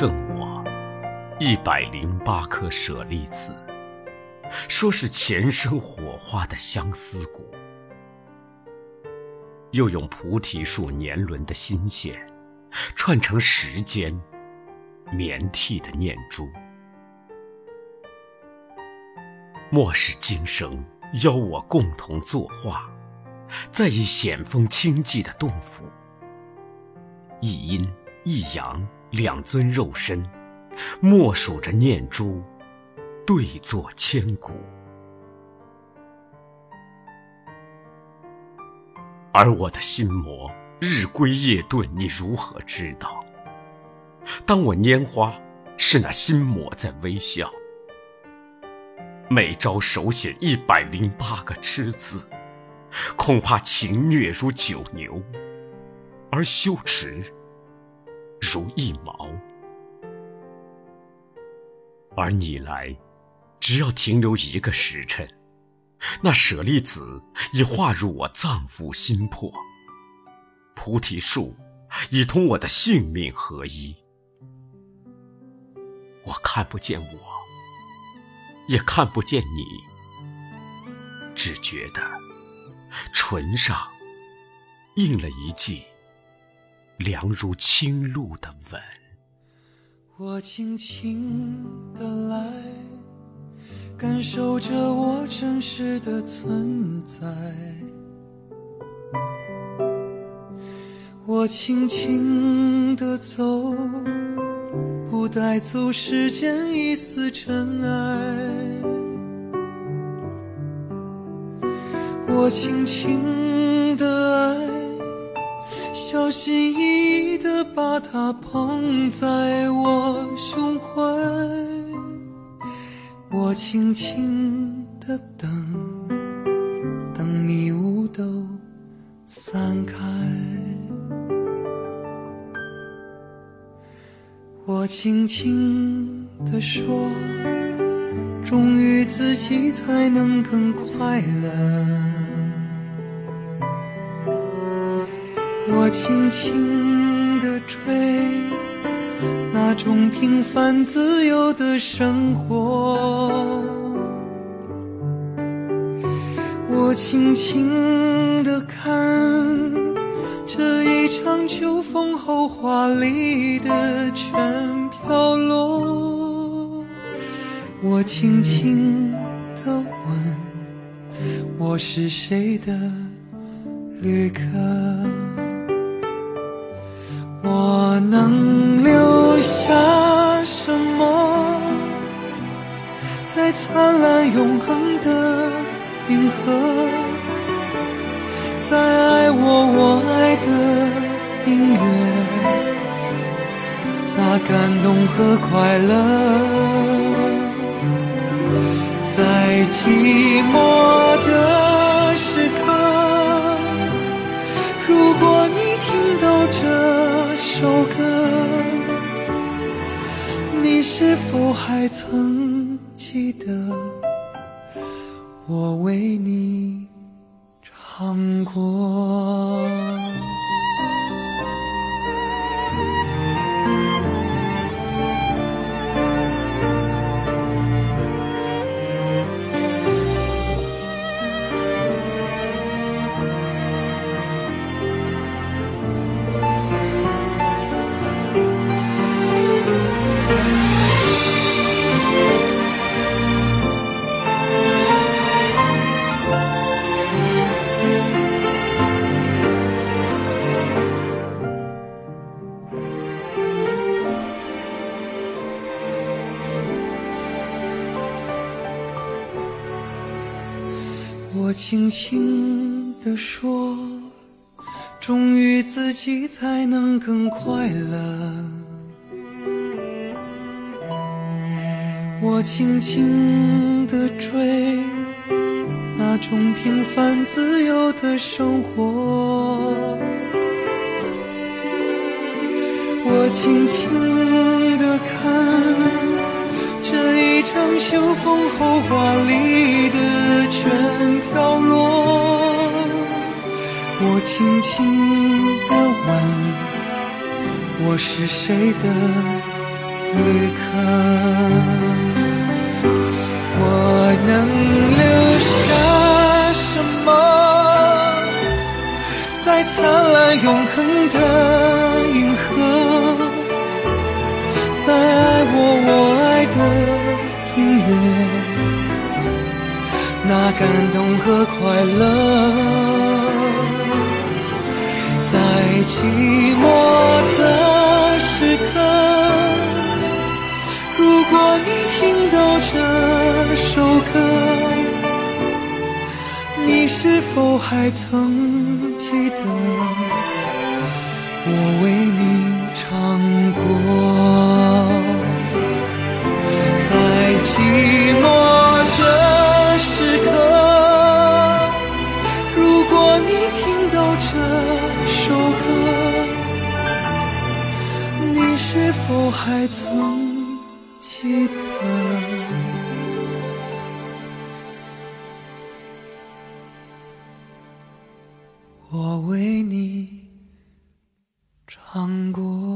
赠我一百零八颗舍利子，说是前生火花的相思果。又用菩提树年轮的心线，串成时间绵替的念珠。莫是今生邀我共同作画，在一险峰清寂的洞府，一阴一阳两尊肉身，默数着念珠，对坐千古。而我的心魔日归夜遁，你如何知道？当我拈花，是那心魔在微笑。每朝手写一百零八个痴字，恐怕情虐如九牛，而羞耻如一毛。而你来，只要停留一个时辰，那舍利子已化入我脏腑心魄，菩提树已同我的性命合一。我看不见我。也看不见你，只觉得唇上印了一记凉如清露的吻。我轻轻的来，感受着我真实的存在。我轻轻的走。不带走世间一丝尘埃，我轻轻，小心翼翼地把它捧在我胸怀，我轻轻的等，等迷雾都散开。我轻轻地说，忠于自己才能更快乐。我轻轻地追，那种平凡自由的生活。我轻轻地看这一。场秋风后，华丽的全飘落。我轻轻地问：我是谁的旅客？我能留下什么？在灿烂永恒的银河，在爱我我爱的。音乐，那感动和快乐，首歌，你是否还曾记得我为你唱过？我轻轻地说，忠于自己才能更快乐。我轻轻地追，那种平凡自由的生活。我轻轻地看这。一场秋风后，华丽飘落。我轻轻地问：我是谁的旅客，我能留下什么？在灿烂永恒的银河，感动和快乐。在寂寞的时刻，如果你听到这首歌，你是否还曾记得我为是否还曾记得？我为你唱过。